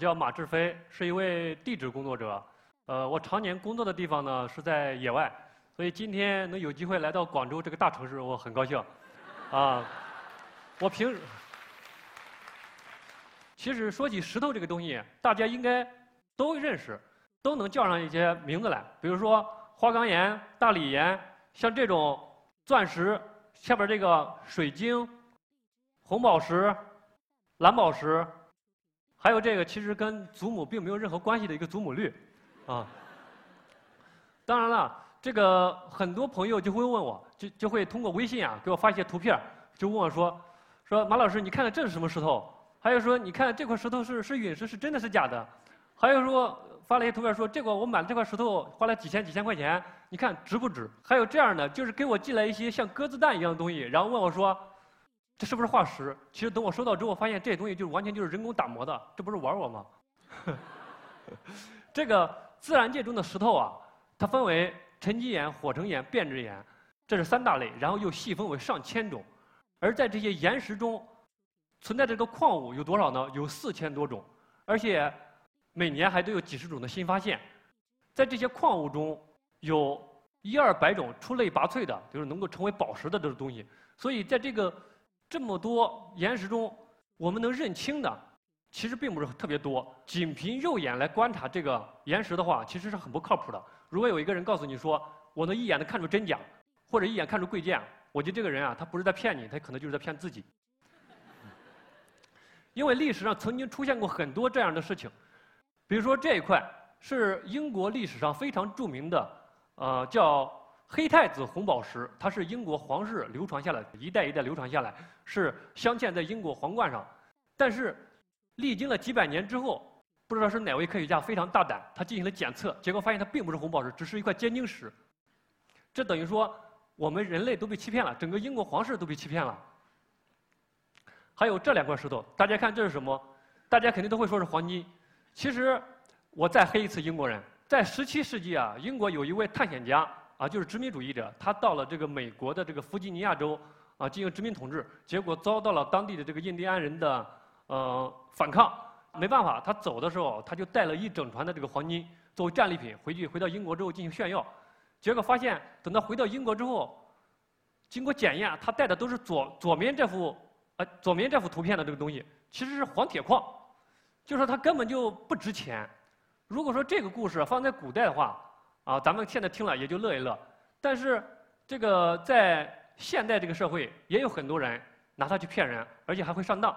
我叫马志飞，是一位地质工作者。呃，我常年工作的地方呢是在野外，所以今天能有机会来到广州这个大城市，我很高兴。啊，我平时其实说起石头这个东西，大家应该都认识，都能叫上一些名字来，比如说花岗岩、大理岩，像这种钻石下边这个水晶、红宝石、蓝宝石。还有这个，其实跟祖母并没有任何关系的一个祖母绿，啊。当然了，这个很多朋友就会问我，就就会通过微信啊给我发一些图片，就问我说，说马老师，你看看这是什么石头？还有说，你看这块石头是是陨石，是真的是假的？还有说发了一些图片说，这个我买了这块石头花了几千几千块钱，你看值不值？还有这样的，就是给我寄来一些像鸽子蛋一样的东西，然后问我说。这是不是化石？其实等我收到之后，发现这些东西就是完全就是人工打磨的，这不是玩我吗？这个自然界中的石头啊，它分为沉积岩、火成岩、变质岩，这是三大类，然后又细分为上千种。而在这些岩石中，存在这个矿物有多少呢？有四千多种，而且每年还都有几十种的新发现。在这些矿物中，有一二百种出类拔萃的，就是能够成为宝石的这种东西。所以在这个这么多岩石中，我们能认清的，其实并不是特别多。仅凭肉眼来观察这个岩石的话，其实是很不靠谱的。如果有一个人告诉你说，我能一眼能看出真假，或者一眼看出贵贱，我觉得这个人啊，他不是在骗你，他可能就是在骗自己。因为历史上曾经出现过很多这样的事情，比如说这一块是英国历史上非常著名的，呃，叫。黑太子红宝石，它是英国皇室流传下来，一代一代流传下来，是镶嵌在英国皇冠上。但是，历经了几百年之后，不知道是哪位科学家非常大胆，他进行了检测，结果发现它并不是红宝石，只是一块尖晶石。这等于说，我们人类都被欺骗了，整个英国皇室都被欺骗了。还有这两块石头，大家看这是什么？大家肯定都会说是黄金。其实，我再黑一次英国人，在17世纪啊，英国有一位探险家。啊，就是殖民主义者，他到了这个美国的这个弗吉尼亚州，啊，进行殖民统治，结果遭到了当地的这个印第安人的呃反抗，没办法，他走的时候他就带了一整船的这个黄金作为战利品回去，回到英国之后进行炫耀，结果发现等他回到英国之后，经过检验，他带的都是左左面这幅，呃，左面这幅图片的这个东西其实是黄铁矿，就说它根本就不值钱。如果说这个故事放在古代的话，啊，咱们现在听了也就乐一乐，但是这个在现代这个社会，也有很多人拿它去骗人，而且还会上当。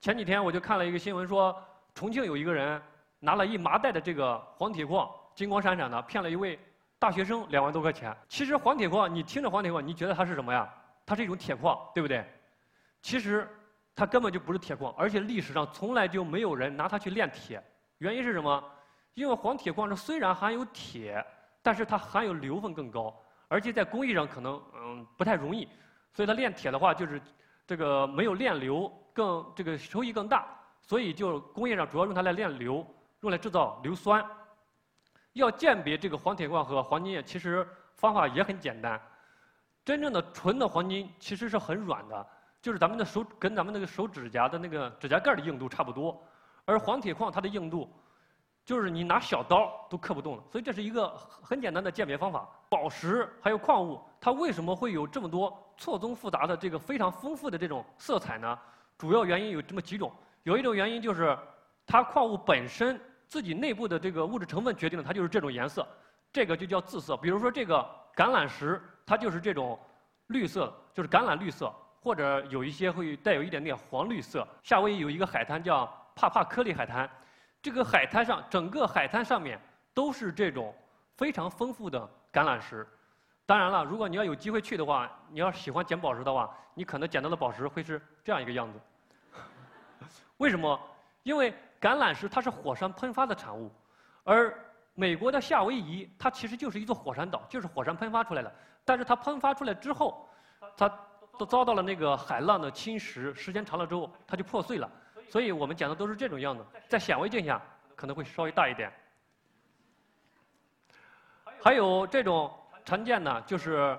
前几天我就看了一个新闻，说重庆有一个人拿了一麻袋的这个黄铁矿，金光闪闪的，骗了一位大学生两万多块钱。其实黄铁矿，你听着黄铁矿，你觉得它是什么呀？它是一种铁矿，对不对？其实它根本就不是铁矿，而且历史上从来就没有人拿它去炼铁。原因是什么？因为黄铁矿中虽然含有铁。但是它含有硫分更高，而且在工艺上可能嗯不太容易，所以它炼铁的话就是这个没有炼硫更这个收益更大，所以就工业上主要用它来炼硫，用来制造硫酸。要鉴别这个黄铁矿和黄金，其实方法也很简单。真正的纯的黄金其实是很软的，就是咱们的手跟咱们那个手指甲的那个指甲盖的硬度差不多，而黄铁矿它的硬度。就是你拿小刀都刻不动了，所以这是一个很简单的鉴别方法。宝石还有矿物，它为什么会有这么多错综复杂的这个非常丰富的这种色彩呢？主要原因有这么几种。有一种原因就是它矿物本身自己内部的这个物质成分决定了它就是这种颜色，这个就叫自色。比如说这个橄榄石，它就是这种绿色，就是橄榄绿色，或者有一些会带有一点点黄绿色。夏威夷有一个海滩叫帕帕科利海滩。这个海滩上，整个海滩上面都是这种非常丰富的橄榄石。当然了，如果你要有机会去的话，你要喜欢捡宝石的话，你可能捡到的宝石会是这样一个样子。为什么？因为橄榄石它是火山喷发的产物，而美国的夏威夷它其实就是一座火山岛，就是火山喷发出来的。但是它喷发出来之后，它都遭到了那个海浪的侵蚀，时间长了之后，它就破碎了。所以我们讲的都是这种样子，在显微镜下可能会稍微大一点。还有这种常见的就是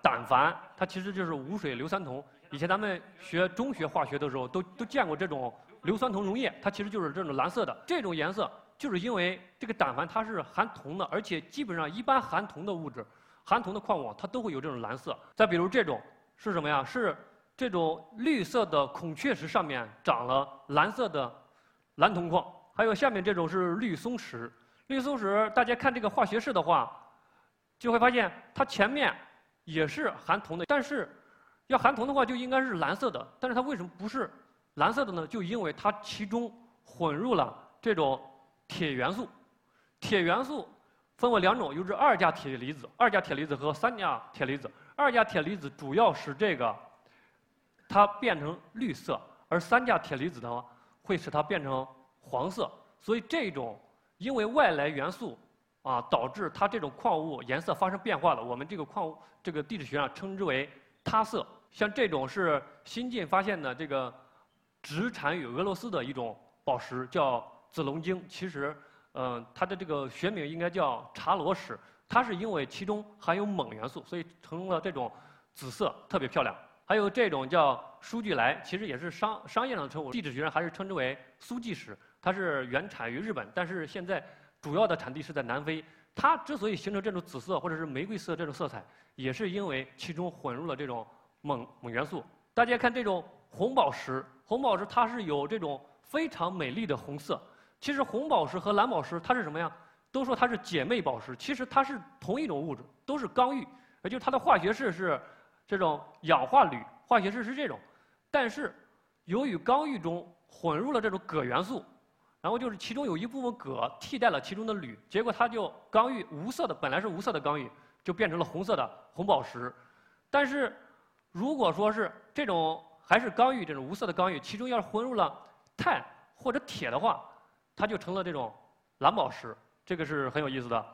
胆矾，它其实就是无水硫酸铜。以前咱们学中学化学的时候都都见过这种硫酸铜溶液，它其实就是这种蓝色的。这种颜色就是因为这个胆矾它是含铜的，而且基本上一般含铜的物质、含铜的矿物它都会有这种蓝色。再比如这种是什么呀？是这种绿色的孔雀石上面长了蓝色的蓝铜矿。还有下面这种是绿松石，绿松石大家看这个化学式的话，就会发现它前面也是含铜的，但是要含铜的话就应该是蓝色的，但是它为什么不是蓝色的呢？就因为它其中混入了这种铁元素。铁元素分为两种，有这二价铁离子、二价铁离子和三价铁离子。二价铁离子主要使这个它变成绿色，而三价铁离子呢会使它变成。黄色，所以这种因为外来元素啊导致它这种矿物颜色发生变化的。我们这个矿物这个地质学上称之为它色。像这种是新近发现的这个直产于俄罗斯的一种宝石，叫紫龙晶。其实，嗯，它的这个学名应该叫查罗石。它是因为其中含有锰元素，所以成了这种紫色，特别漂亮。还有这种叫苏聚来，其实也是商商业上的称呼，地质学上还是称之为苏纪石。它是原产于日本，但是现在主要的产地是在南非。它之所以形成这种紫色或者是玫瑰色这种色彩，也是因为其中混入了这种锰锰元素。大家看这种红宝石，红宝石它是有这种非常美丽的红色。其实红宝石和蓝宝石它是什么呀？都说它是姐妹宝石，其实它是同一种物质，都是刚玉，也就是它的化学式是这种氧化铝，化学式是这种。但是由于刚玉中混入了这种铬元素。然后就是其中有一部分铬替代了其中的铝，结果它就刚玉无色的，本来是无色的刚玉，就变成了红色的红宝石。但是如果说是这种还是刚玉这种无色的刚玉，其中要是混入了碳或者铁的话，它就成了这种蓝宝石。这个是很有意思的。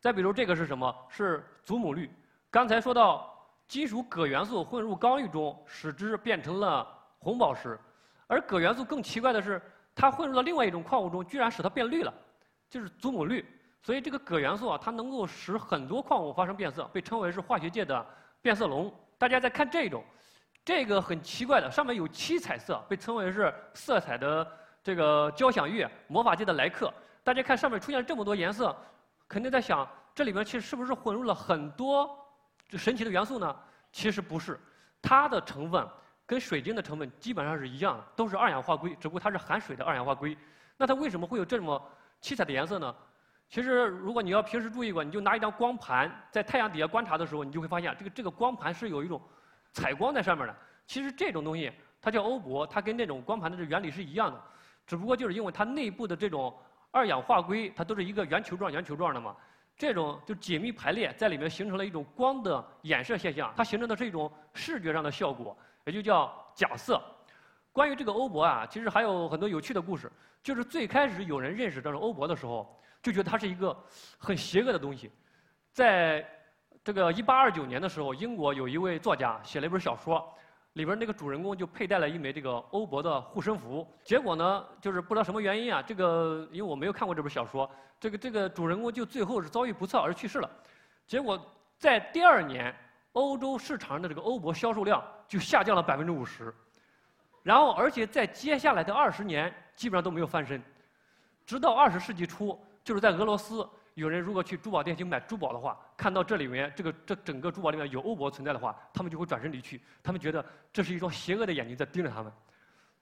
再比如这个是什么？是祖母绿。刚才说到金属铬元素混入刚玉中，使之变成了红宝石。而铬元素更奇怪的是。它混入了另外一种矿物中，居然使它变绿了，就是祖母绿。所以这个铬元素啊，它能够使很多矿物发生变色，被称为是化学界的变色龙。大家再看这一种，这个很奇怪的，上面有七彩色，被称为是色彩的这个交响乐，魔法界的来客。大家看上面出现这么多颜色，肯定在想，这里面其实是不是混入了很多这神奇的元素呢？其实不是，它的成分。跟水晶的成分基本上是一样的，都是二氧化硅，只不过它是含水的二氧化硅。那它为什么会有这么七彩的颜色呢？其实，如果你要平时注意过，你就拿一张光盘在太阳底下观察的时候，你就会发现，这个这个光盘是有一种采光在上面的。其实这种东西它叫欧泊，它跟那种光盘的这原理是一样的，只不过就是因为它内部的这种二氧化硅，它都是一个圆球状、圆球状的嘛。这种就紧密排列在里面，形成了一种光的衍射现象，它形成的是一种视觉上的效果。也就叫假色。关于这个欧泊啊，其实还有很多有趣的故事。就是最开始有人认识这种欧泊的时候，就觉得它是一个很邪恶的东西。在这个1829年的时候，英国有一位作家写了一本小说，里边那个主人公就佩戴了一枚这个欧泊的护身符。结果呢，就是不知道什么原因啊，这个因为我没有看过这本小说，这个这个主人公就最后是遭遇不测而去世了。结果在第二年。欧洲市场的这个欧泊销售量就下降了百分之五十，然后而且在接下来的二十年基本上都没有翻身，直到二十世纪初，就是在俄罗斯，有人如果去珠宝店去买珠宝的话，看到这里面这个这整个珠宝里面有欧泊存在的话，他们就会转身离去，他们觉得这是一双邪恶的眼睛在盯着他们。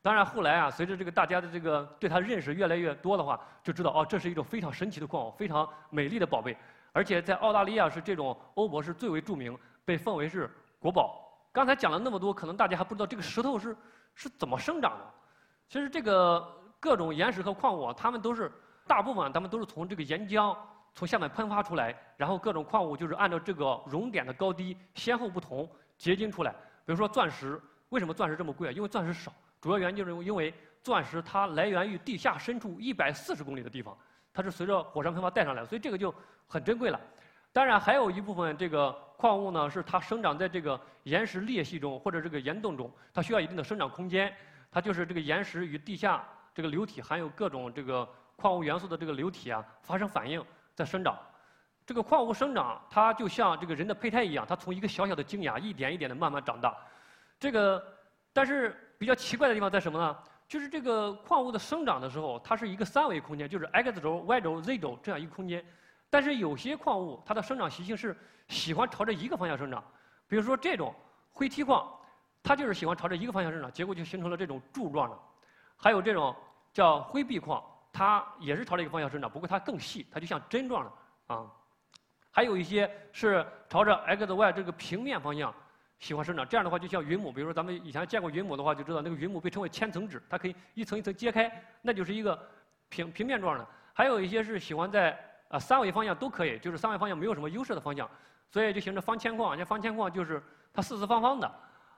当然后来啊，随着这个大家的这个对它认识越来越多的话，就知道哦，这是一种非常神奇的矿物，非常美丽的宝贝，而且在澳大利亚是这种欧泊是最为著名。被奉为是国宝。刚才讲了那么多，可能大家还不知道这个石头是是怎么生长的。其实这个各种岩石和矿物，它们都是大部分，它们都是从这个岩浆从下面喷发出来，然后各种矿物就是按照这个熔点的高低先后不同结晶出来。比如说钻石，为什么钻石这么贵啊？因为钻石少，主要原因就是因为钻石它来源于地下深处一百四十公里的地方，它是随着火山喷发带上来，所以这个就很珍贵了。当然，还有一部分这个矿物呢，是它生长在这个岩石裂隙中或者这个岩洞中，它需要一定的生长空间。它就是这个岩石与地下这个流体含有各种这个矿物元素的这个流体啊，发生反应在生长。这个矿物生长，它就像这个人的胚胎一样，它从一个小小的精芽一点一点的慢慢长大。这个，但是比较奇怪的地方在什么呢？就是这个矿物的生长的时候，它是一个三维空间，就是 x 轴、y 轴、z 轴这样一个空间。但是有些矿物它的生长习性是喜欢朝着一个方向生长，比如说这种灰梯矿，它就是喜欢朝着一个方向生长，结果就形成了这种柱状的。还有这种叫灰壁矿，它也是朝着一个方向生长，不过它更细，它就像针状的啊。还有一些是朝着 x、y 这个平面方向。喜欢生长，这样的话就像云母，比如说咱们以前见过云母的话，就知道那个云母被称为千层纸，它可以一层一层揭开，那就是一个平平面状的。还有一些是喜欢在啊三维方向都可以，就是三维方向没有什么优势的方向，所以就形成方铅矿。像方铅矿就是它四四方方的。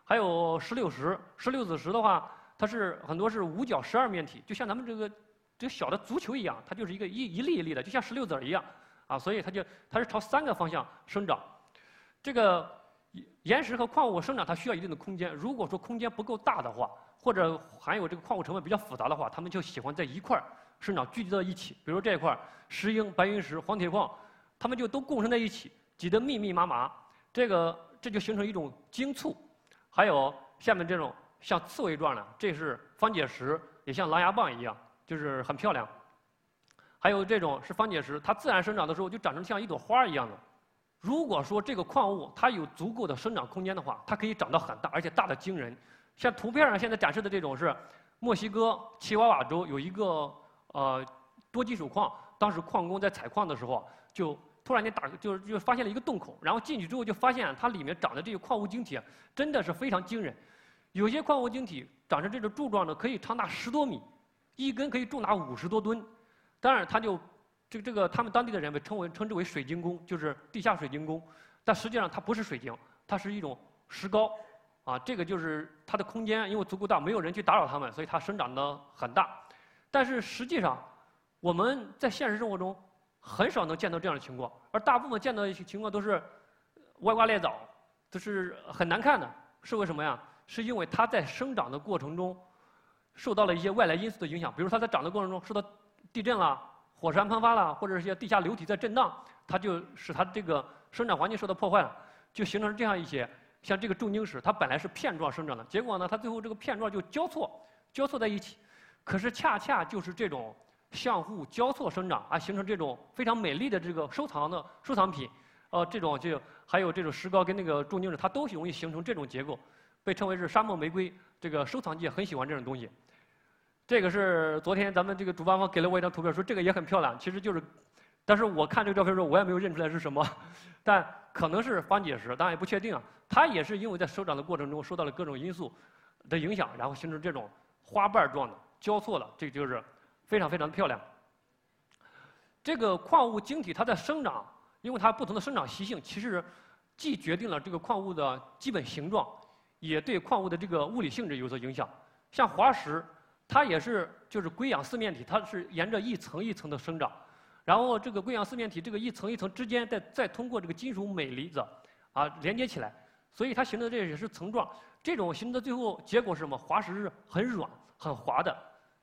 还有石榴石，石榴子石的话，它是很多是五角十二面体，就像咱们这个这个小的足球一样，它就是一个一一粒一粒的，就像石榴籽儿一样啊，所以它就它是朝三个方向生长，这个。岩石和矿物生长，它需要一定的空间。如果说空间不够大的话，或者含有这个矿物成分比较复杂的话，它们就喜欢在一块儿生长，聚集到一起。比如这一块石英、白云石、黄铁矿，它们就都共生在一起，挤得密密麻麻。这个这就形成一种晶簇。还有下面这种像刺猬状的，这是方解石，也像狼牙棒一样，就是很漂亮。还有这种是方解石，它自然生长的时候就长成像一朵花一样的。如果说这个矿物它有足够的生长空间的话，它可以长得很大，而且大的惊人。像图片上现在展示的这种是墨西哥奇瓦瓦州有一个呃多金属矿，当时矿工在采矿的时候，就突然间打就是就发现了一个洞口，然后进去之后就发现它里面长的这些矿物晶体真的是非常惊人。有些矿物晶体长成这种柱状的，可以长达十多米，一根可以重达五十多吨。当然它就。这个这个，他们当地的人被称为称之为水晶宫，就是地下水晶宫，但实际上它不是水晶，它是一种石膏，啊，这个就是它的空间因为足够大，没有人去打扰它们，所以它生长的很大。但是实际上，我们在现实生活中很少能见到这样的情况，而大部分见到一些情况都是歪瓜裂枣，都是很难看的。是为什么呀？是因为它在生长的过程中受到了一些外来因素的影响，比如它在长的过程中受到地震啦。火山喷发啦，或者是一些地下流体在震荡，它就使它这个生长环境受到破坏了，就形成这样一些像这个重晶石，它本来是片状生长的，结果呢，它最后这个片状就交错，交错在一起。可是恰恰就是这种相互交错生长，而，形成这种非常美丽的这个收藏的收藏品，呃，这种就还有这种石膏跟那个重晶石，它都容易形成这种结构，被称为是沙漠玫瑰。这个收藏界很喜欢这种东西。这个是昨天咱们这个主办方给了我一张图片，说这个也很漂亮。其实就是，但是我看这个照片的时候，我也没有认出来是什么，但可能是方解石，当然也不确定啊。它也是因为在生长的过程中受到了各种因素的影响，然后形成这种花瓣状的交错的，这就是非常非常的漂亮。这个矿物晶体它在生长，因为它不同的生长习性，其实既决定了这个矿物的基本形状，也对矿物的这个物理性质有所影响。像滑石。它也是就是硅氧四面体，它是沿着一层一层的生长，然后这个硅氧四面体这个一层一层之间再再通过这个金属镁离子啊连接起来，所以它形成的这也是层状。这种形成的最后结果是什么？滑石是很软很滑的。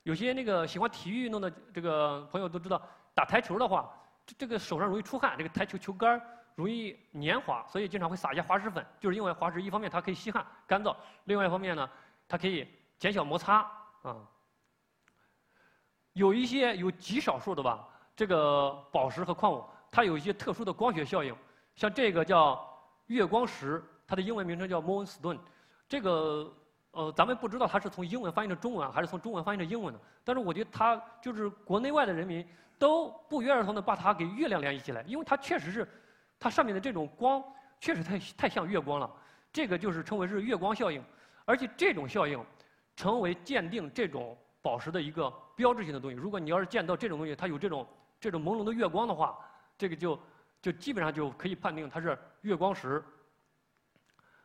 有些那个喜欢体育运动的这个朋友都知道，打台球的话，这这个手上容易出汗，这个台球球杆容易粘滑，所以经常会撒一些滑石粉，就是因为滑石一方面它可以吸汗干燥，另外一方面呢，它可以减小摩擦啊。有一些有极少数的吧，这个宝石和矿物，它有一些特殊的光学效应，像这个叫月光石，它的英文名称叫 Moonstone。这个呃，咱们不知道它是从英文翻译成中文，还是从中文翻译成英文的。但是我觉得它就是国内外的人民都不约而同的把它给月亮联系起来，因为它确实是它上面的这种光确实太太像月光了。这个就是称为是月光效应，而且这种效应成为鉴定这种。宝石的一个标志性的东西。如果你要是见到这种东西，它有这种这种朦胧的月光的话，这个就就基本上就可以判定它是月光石。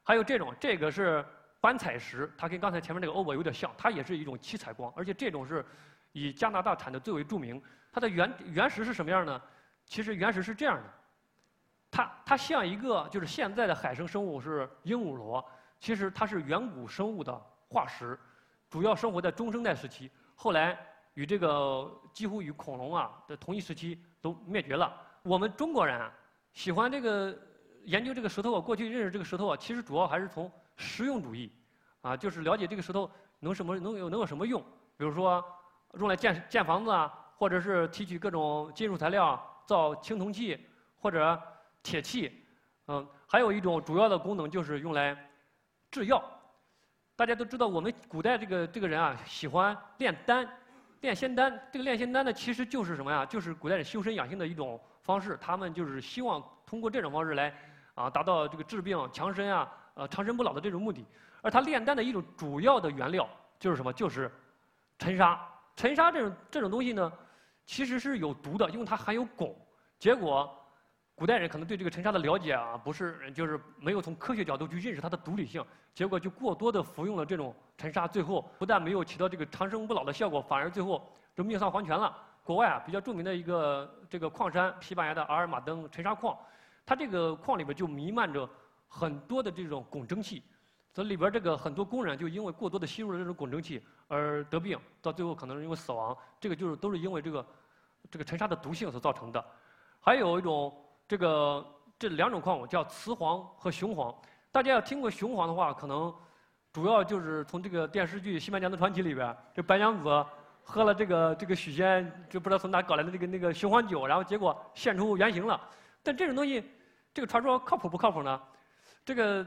还有这种，这个是斑彩石，它跟刚才前面那个欧泊有点像，它也是一种七彩光，而且这种是以加拿大产的最为著名。它的原原石是什么样呢？其实原石是这样的，它它像一个就是现在的海生生物是鹦鹉螺，其实它是远古生物的化石。主要生活在中生代时期，后来与这个几乎与恐龙啊的同一时期都灭绝了。我们中国人啊喜欢这个研究这个石头，过去认识这个石头啊，其实主要还是从实用主义啊，就是了解这个石头能什么能有能有什么用，比如说用来建建房子啊，或者是提取各种金属材料造青铜器或者铁器，嗯，还有一种主要的功能就是用来制药。大家都知道，我们古代这个这个人啊，喜欢炼丹，炼仙丹。这个炼仙丹呢，其实就是什么呀？就是古代人修身养性的一种方式。他们就是希望通过这种方式来啊，达到这个治病强身啊，呃，长生不老的这种目的。而他炼丹的一种主要的原料就是什么？就是沉沙。沉沙这种这种东西呢，其实是有毒的，因为它含有汞。结果。古代人可能对这个沉沙的了解啊，不是就是没有从科学角度去认识它的毒理性，结果就过多的服用了这种沉沙，最后不但没有起到这个长生不老的效果，反而最后就命丧黄泉了。国外啊比较著名的一个这个矿山，西班牙的阿尔马登沉沙矿，它这个矿里边就弥漫着很多的这种汞蒸气，所以里边这个很多工人就因为过多的吸入了这种汞蒸气而得病，到最后可能是因为死亡。这个就是都是因为这个这个沉沙的毒性所造成的。还有一种。这个这两种矿物叫雌黄和雄黄。大家要听过雄黄的话，可能主要就是从这个电视剧《新白娘子传奇》里边，这白娘子喝了这个这个许仙就不知道从哪搞来的那个那个雄黄酒，然后结果现出原形了。但这种东西，这个传说靠谱不靠谱呢？这个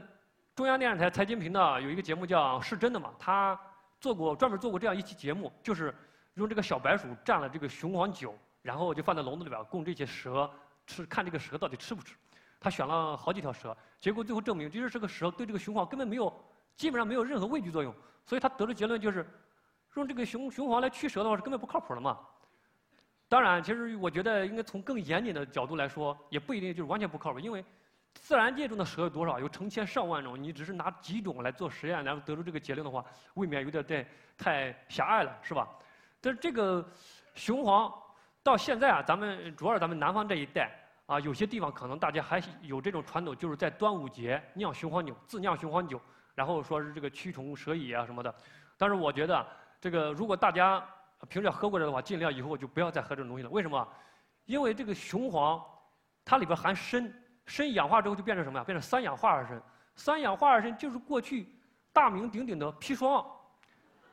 中央电视台财经频道有一个节目叫《是真的吗》，他做过专门做过这样一期节目，就是用这个小白鼠蘸了这个雄黄酒，然后就放在笼子里边供这些蛇。吃看这个蛇到底吃不吃，他选了好几条蛇，结果最后证明，其实这个蛇对这个雄黄根本没有，基本上没有任何畏惧作用，所以他得出结论就是，用这个雄雄黄来驱蛇的话是根本不靠谱的嘛。当然，其实我觉得应该从更严谨的角度来说，也不一定就是完全不靠谱，因为自然界中的蛇有多少？有成千上万种，你只是拿几种来做实验，然后得出这个结论的话，未免有点太太狭隘了，是吧？但是这个雄黄。到现在啊，咱们主要是咱们南方这一带啊，有些地方可能大家还有这种传统，就是在端午节酿雄黄酒，自酿雄黄酒，然后说是这个驱虫蛇蚁啊什么的。但是我觉得，这个如果大家平时喝过来的话，尽量以后就不要再喝这种东西了。为什么？因为这个雄黄，它里边含砷，砷氧化之后就变成什么呀？变成三氧化二砷。三氧化二砷就是过去大名鼎鼎的砒霜，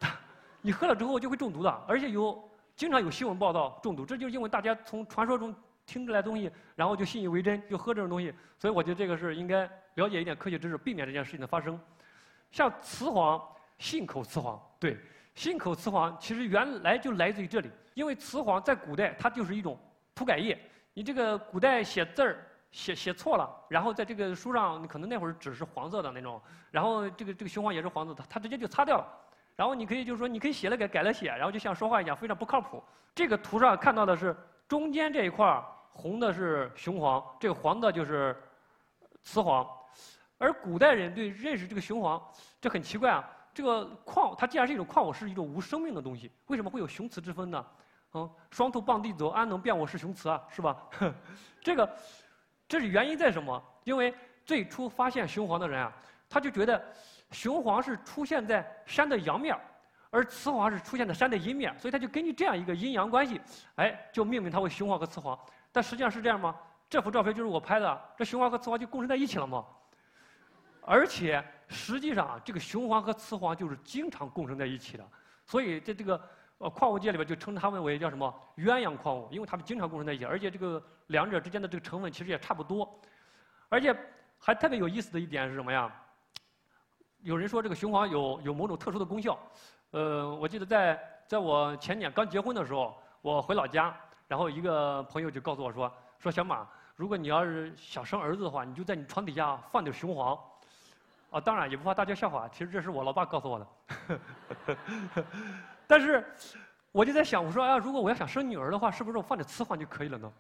你喝了之后就会中毒的，而且有。经常有新闻报道中毒，这就是因为大家从传说中听出来东西，然后就信以为真，就喝这种东西。所以我觉得这个是应该了解一点科学知识，避免这件事情的发生。像雌黄，信口雌黄，对，信口雌黄其实原来就来自于这里，因为雌黄在古代它就是一种涂改液。你这个古代写字儿写写错了，然后在这个书上，可能那会儿纸是黄色的那种，然后这个这个雄黄也是黄色，的它直接就擦掉了。然后你可以就是说，你可以写了改，改了写，然后就像说话一样，非常不靠谱。这个图上看到的是中间这一块红的是雄黄，这个黄的就是雌黄。而古代人对认识这个雄黄，这很奇怪啊。这个矿它既然是一种矿物，是一种无生命的东西，为什么会有雄雌之分呢？嗯，双兔傍地走，安能辨我是雄雌啊？是吧？这个这是原因在什么？因为最初发现雄黄的人啊，他就觉得。雄黄是出现在山的阳面，而雌黄是出现在山的阴面，所以它就根据这样一个阴阳关系，哎，就命名它为雄黄和雌黄。但实际上是这样吗？这幅照片就是我拍的，这雄黄和雌黄就共生在一起了吗？而且实际上啊，这个雄黄和雌黄就是经常共生在一起的，所以在这个呃矿物界里边就称它们为叫什么鸳鸯矿物，因为它们经常共生在一起，而且这个两者之间的这个成分其实也差不多，而且还特别有意思的一点是什么呀？有人说这个雄黄有有某种特殊的功效，呃，我记得在在我前年刚结婚的时候，我回老家，然后一个朋友就告诉我说，说小马，如果你要是想生儿子的话，你就在你床底下放点雄黄，啊，当然也不怕大家笑话，其实这是我老爸告诉我的，但是我就在想，我说啊，如果我要想生女儿的话，是不是我放点雌黄就可以了呢？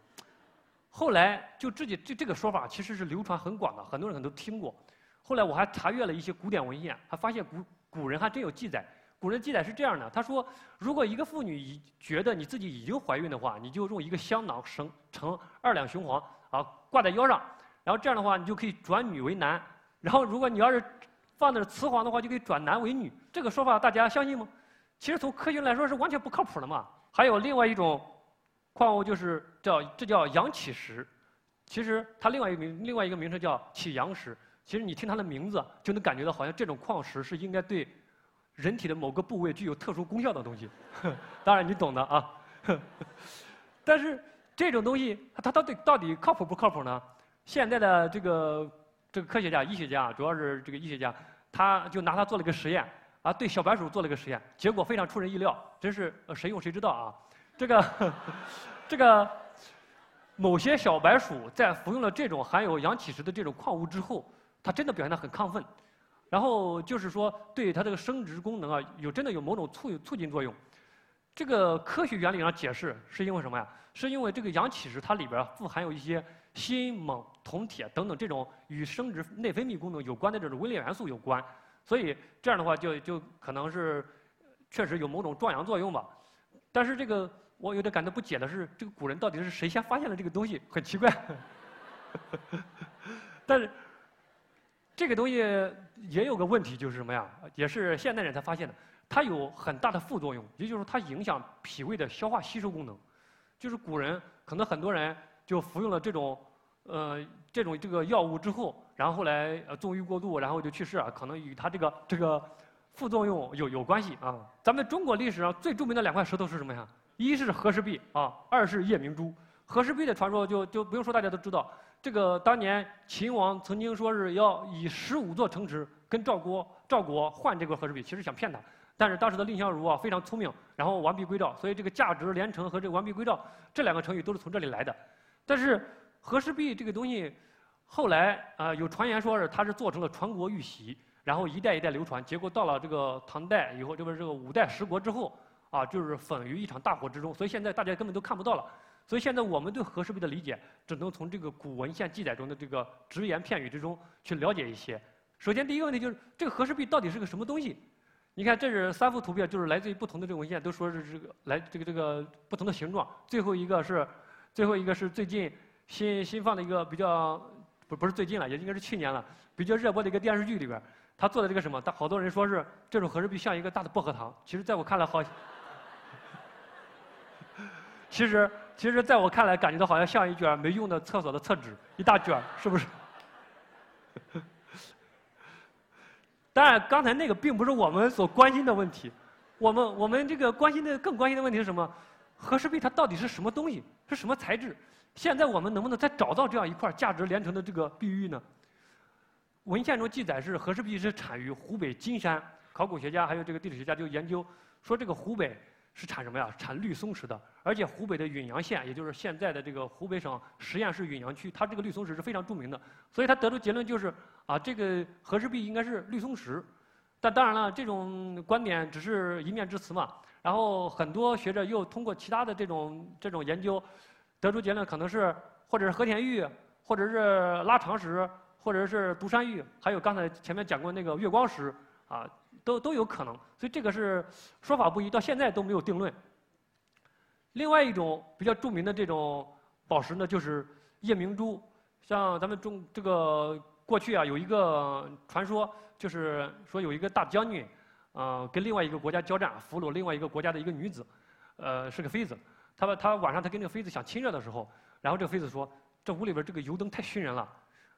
后来就自己这这个说法其实是流传很广的，很多人可能都听过。后来我还查阅了一些古典文献，还发现古古人还真有记载。古人记载是这样的：他说，如果一个妇女已觉得你自己已经怀孕的话，你就用一个香囊绳成二两雄黄啊，挂在腰上，然后这样的话，你就可以转女为男。然后如果你要是放的是雌黄的话，就可以转男为女。这个说法大家相信吗？其实从科学来说是完全不靠谱的嘛。还有另外一种矿物，就是叫这叫阳起石，其实它另外一个名另外一个名称叫起阳石。其实你听它的名字就能感觉到，好像这种矿石是应该对人体的某个部位具有特殊功效的东西。当然你懂的啊。但是这种东西它到底到底靠谱不靠谱呢？现在的这个这个科学家、医学家，主要是这个医学家，他就拿它做了个实验，啊，对小白鼠做了个实验，结果非常出人意料，真是谁用谁知道啊。这个 这个。某些小白鼠在服用了这种含有阳起石的这种矿物之后，它真的表现得很亢奋，然后就是说对它这个生殖功能啊，有真的有某种促促进作用。这个科学原理上解释是因为什么呀？是因为这个阳起石它里边富含有一些锌、锰、铜、铁等等这种与生殖内分泌功能有关的这种微量元素有关，所以这样的话就就可能是确实有某种壮阳作用吧。但是这个。我有点感到不解的是，这个古人到底是谁先发现了这个东西？很奇怪。但是这个东西也有个问题，就是什么呀？也是现代人才发现的，它有很大的副作用，也就是它影响脾胃的消化吸收功能。就是古人可能很多人就服用了这种呃这种这个药物之后，然后来呃纵欲过度，然后就去世啊，可能与它这个这个副作用有有关系啊。咱们中国历史上最著名的两块石头是什么呀？一是和氏璧啊，二是夜明珠。和氏璧的传说就就不用说，大家都知道。这个当年秦王曾经说是要以十五座城池跟赵国赵国换这块和氏璧，其实想骗他。但是当时的蔺相如啊非常聪明，然后完璧归赵，所以这个价值连城和这个完璧归赵这两个成语都是从这里来的。但是和氏璧这个东西后来啊有传言说是它是做成了传国玉玺，然后一代一代流传，结果到了这个唐代以后，这不是这个五代十国之后。啊，就是粉于一场大火之中，所以现在大家根本都看不到了。所以现在我们对和氏璧的理解，只能从这个古文献记载中的这个只言片语之中去了解一些。首先，第一个问题就是这个和氏璧到底是个什么东西？你看，这是三幅图片，就是来自于不同的这个文献，都说是这个来这个这个不同的形状。最后一个是，最后一个是最近新新放的一个比较不不是最近了，也应该是去年了，比较热播的一个电视剧里边，他做的这个什么？他好多人说是这种和氏璧像一个大的薄荷糖，其实在我看来好。其实，其实在我看来，感觉到好像像一卷没用的厕所的厕纸，一大卷，是不是？当然，刚才那个并不是我们所关心的问题。我们我们这个关心的更关心的问题是什么？和氏璧它到底是什么东西？是什么材质？现在我们能不能再找到这样一块价值连城的这个碧玉呢？文献中记载是和氏璧是产于湖北金山，考古学家还有这个地理学家就研究说这个湖北。是产什么呀？产绿松石的，而且湖北的允阳县，也就是现在的这个湖北省十堰市允阳区，它这个绿松石是非常著名的，所以他得出结论就是，啊，这个和氏璧应该是绿松石。但当然了，这种观点只是一面之词嘛。然后很多学者又通过其他的这种这种研究，得出结论可能是或者是和田玉，或者是拉长石，或者是独山玉，还有刚才前面讲过那个月光石，啊。都都有可能，所以这个是说法不一，到现在都没有定论。另外一种比较著名的这种宝石呢，就是夜明珠。像咱们中这个过去啊，有一个传说，就是说有一个大将军，呃，跟另外一个国家交战，俘虏另外一个国家的一个女子，呃，是个妃子。他他晚上他跟那个妃子想亲热的时候，然后这个妃子说：“这屋里边这个油灯太熏人了。”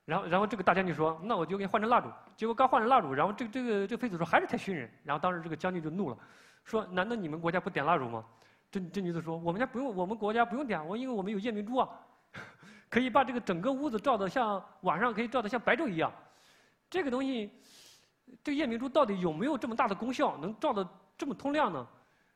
然后，然后这个大将军说：“那我就给你换成蜡烛。”结果刚换成蜡烛，然后这个这个这个妃子说：“还是太熏人。”然后当时这个将军就怒了，说：“难道你们国家不点蜡烛吗？”这这女子说：“我们家不用，我们国家不用点，我因为我们有夜明珠啊，可以把这个整个屋子照得像晚上可以照得像白昼一样。”这个东西，这个夜明珠到底有没有这么大的功效，能照得这么通亮呢？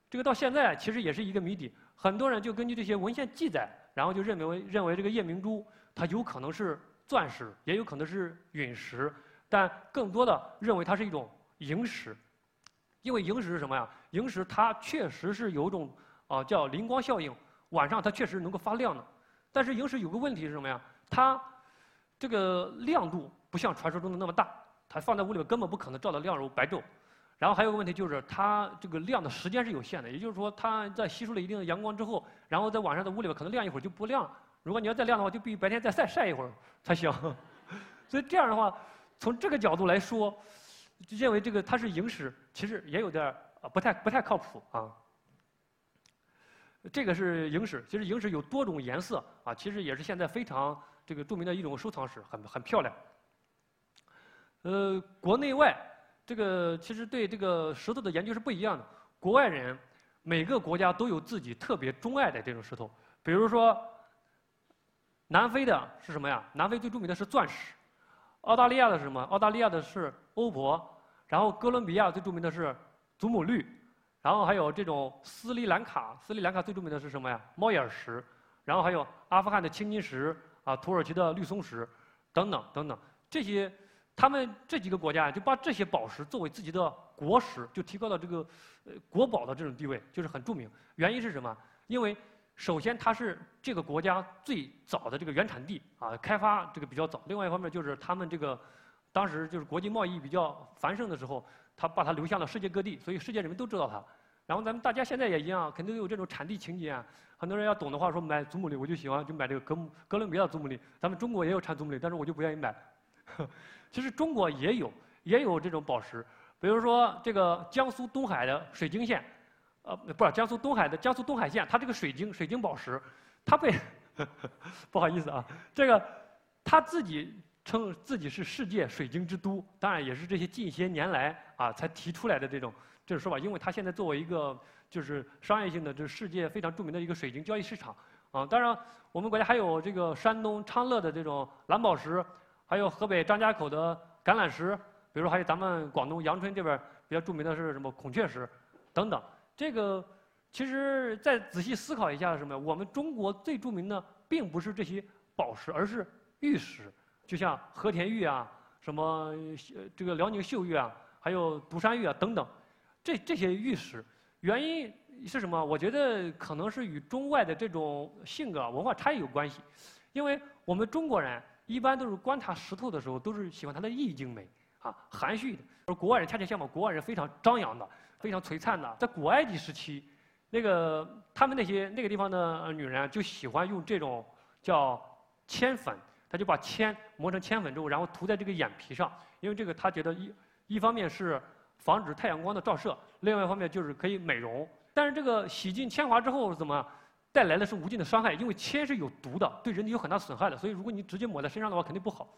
这个到现在其实也是一个谜底。很多人就根据这些文献记载，然后就认为认为这个夜明珠它有可能是。钻石也有可能是陨石，但更多的认为它是一种萤石，因为萤石是什么呀？萤石它确实是有一种啊叫灵光效应，晚上它确实能够发亮的。但是萤石有个问题是什么呀？它这个亮度不像传说中的那么大，它放在屋里根本不可能照得亮如白昼。然后还有个问题就是它这个亮的时间是有限的，也就是说它在吸收了一定的阳光之后，然后在晚上在屋里边可能亮一会儿就不亮了。如果你要再亮的话，就必须白天再晒晒一会儿才行。所以这样的话，从这个角度来说，就认为这个它是萤石，其实也有点儿不太不太靠谱啊。这个是萤石，其实萤石有多种颜色啊，其实也是现在非常这个著名的一种收藏石，很很漂亮。呃，国内外这个其实对这个石头的研究是不一样的。国外人每个国家都有自己特别钟爱的这种石头，比如说南非的是什么呀？南非最著名的是钻石。澳大利亚的是什么？澳大利亚的是欧泊。然后哥伦比亚最著名的是祖母绿。然后还有这种斯里兰卡，斯里兰卡最著名的是什么呀？猫眼石。然后还有阿富汗的青金石啊，土耳其的绿松石，等等等等。这些，他们这几个国家就把这些宝石作为自己的国石，就提高了这个呃国宝的这种地位，就是很著名。原因是什么？因为首先它是这个国家最早的这个原产地啊，开发这个比较早。另外一方面就是他们这个当时就是国际贸易比较繁盛的时候，他把它流向了世界各地，所以世界人民都知道它。然后咱们大家现在也一样，肯定有这种产地情节啊。很多人要懂的话，说买祖母绿，我就喜欢就买这个哥哥伦比亚祖母绿。咱们中国也有产祖母绿，但是我就不愿意买。其实中国也有也有这种宝石，比如说这个江苏东海的水晶线，呃，不是江苏东海的江苏东海县，它这个水晶水晶宝石，它被 不好意思啊，这个他自己称自己是世界水晶之都，当然也是这些近些年来啊才提出来的这种。这种说法，因为它现在作为一个就是商业性的，就是世界非常著名的一个水晶交易市场啊。当然，我们国家还有这个山东昌乐的这种蓝宝石，还有河北张家口的橄榄石，比如说还有咱们广东阳春这边比较著名的是什么孔雀石等等。这个其实再仔细思考一下，什么？我们中国最著名的并不是这些宝石，而是玉石，就像和田玉啊，什么这个辽宁岫玉啊，还有独山玉啊等等。这这些玉石，原因是什么？我觉得可能是与中外的这种性格文化差异有关系。因为我们中国人一般都是观察石头的时候，都是喜欢它的意境美啊，含蓄的。而国外人恰恰相反，国外人非常张扬的，非常璀璨的。在古埃及时期，那个他们那些那个地方的女人就喜欢用这种叫铅粉，她就把铅磨成铅粉之后，然后涂在这个眼皮上，因为这个她觉得一一方面是。防止太阳光的照射，另外一方面就是可以美容。但是这个洗尽铅华之后怎么带来的是无尽的伤害？因为铅是有毒的，对人体有很大损害的。所以如果你直接抹在身上的话，肯定不好。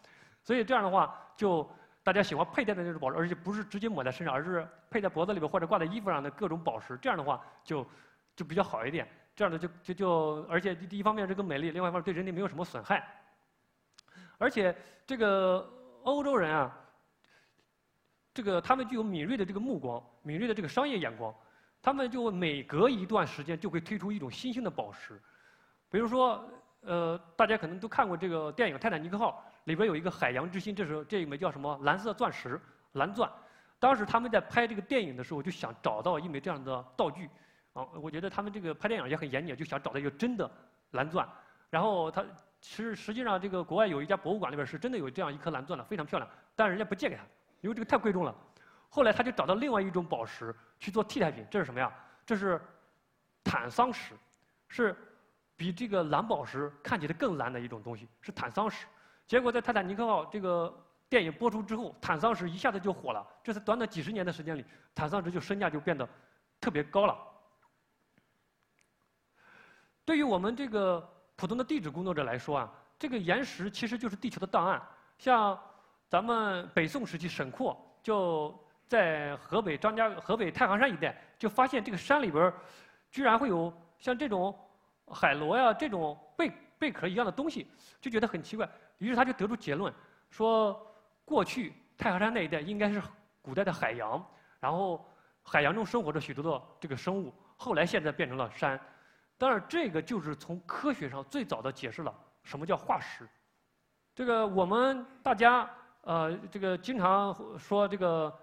所以这样的话，就大家喜欢佩戴的那种宝石，而且不是直接抹在身上，而是佩在脖子里边或者挂在衣服上的各种宝石。这样的话就就比较好一点。这样的就就就，而且第一方面是更美丽，另外一方面对人体没有什么损害。而且这个欧洲人啊。这个他们具有敏锐的这个目光，敏锐的这个商业眼光，他们就每隔一段时间就会推出一种新兴的宝石，比如说，呃，大家可能都看过这个电影《泰坦尼克号》，里边有一个海洋之心，这是这一枚叫什么蓝色钻石，蓝钻。当时他们在拍这个电影的时候，就想找到一枚这样的道具，啊，我觉得他们这个拍电影也很严谨，就想找到一个真的蓝钻。然后他其实实际上这个国外有一家博物馆里边是真的有这样一颗蓝钻的，非常漂亮，但是人家不借给他。因为这个太贵重了，后来他就找到另外一种宝石去做替代品，这是什么呀？这是坦桑石，是比这个蓝宝石看起来更蓝的一种东西，是坦桑石。结果在《泰坦尼克号》这个电影播出之后，坦桑石一下子就火了。这是短短几十年的时间里，坦桑石就身价就变得特别高了。对于我们这个普通的地质工作者来说啊，这个岩石其实就是地球的档案，像。咱们北宋时期，沈括就在河北张家、河北太行山一带，就发现这个山里边居然会有像这种海螺呀、这种贝贝壳一样的东西，就觉得很奇怪。于是他就得出结论，说过去太行山那一带应该是古代的海洋，然后海洋中生活着许多的这个生物，后来现在变成了山。当然，这个就是从科学上最早的解释了什么叫化石。这个我们大家。呃，这个经常说这个，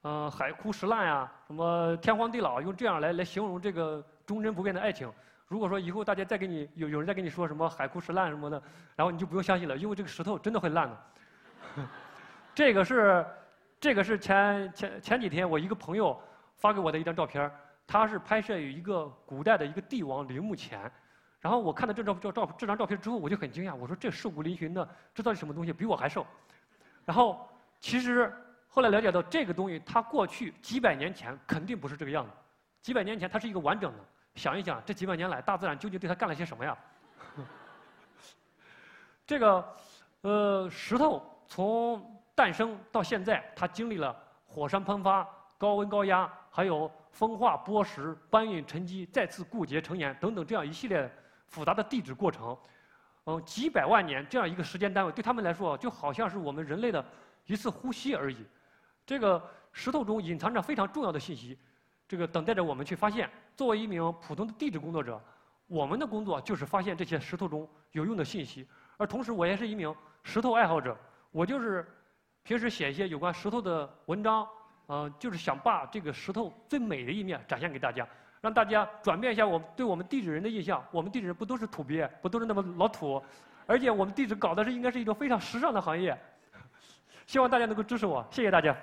呃，海枯石烂呀，什么天荒地老，用这样来来形容这个忠贞不变的爱情。如果说以后大家再给你有有人再跟你说什么海枯石烂什么的，然后你就不用相信了，因为这个石头真的会烂的。这个是，这个是前前前几天我一个朋友发给我的一张照片他是拍摄于一个古代的一个帝王陵墓前，然后我看到这张照照这张照片之后，我就很惊讶，我说这瘦骨嶙峋的，这到底什么东西？比我还瘦。然后，其实后来了解到，这个东西它过去几百年前肯定不是这个样子，几百年前它是一个完整的。想一想，这几百年来大自然究竟对它干了些什么呀？这个，呃，石头从诞生到现在，它经历了火山喷发、高温高压，还有风化剥蚀、搬运沉积、再次固结成岩等等这样一系列复杂的地质过程。嗯，几百万年这样一个时间单位，对他们来说就好像是我们人类的一次呼吸而已。这个石头中隐藏着非常重要的信息，这个等待着我们去发现。作为一名普通的地质工作者，我们的工作就是发现这些石头中有用的信息。而同时，我也是一名石头爱好者，我就是平时写一些有关石头的文章，嗯，就是想把这个石头最美的一面展现给大家。让大家转变一下我们对我们地质人的印象。我们地质人不都是土鳖，不都是那么老土，而且我们地质搞的是应该是一种非常时尚的行业。希望大家能够支持我，谢谢大家。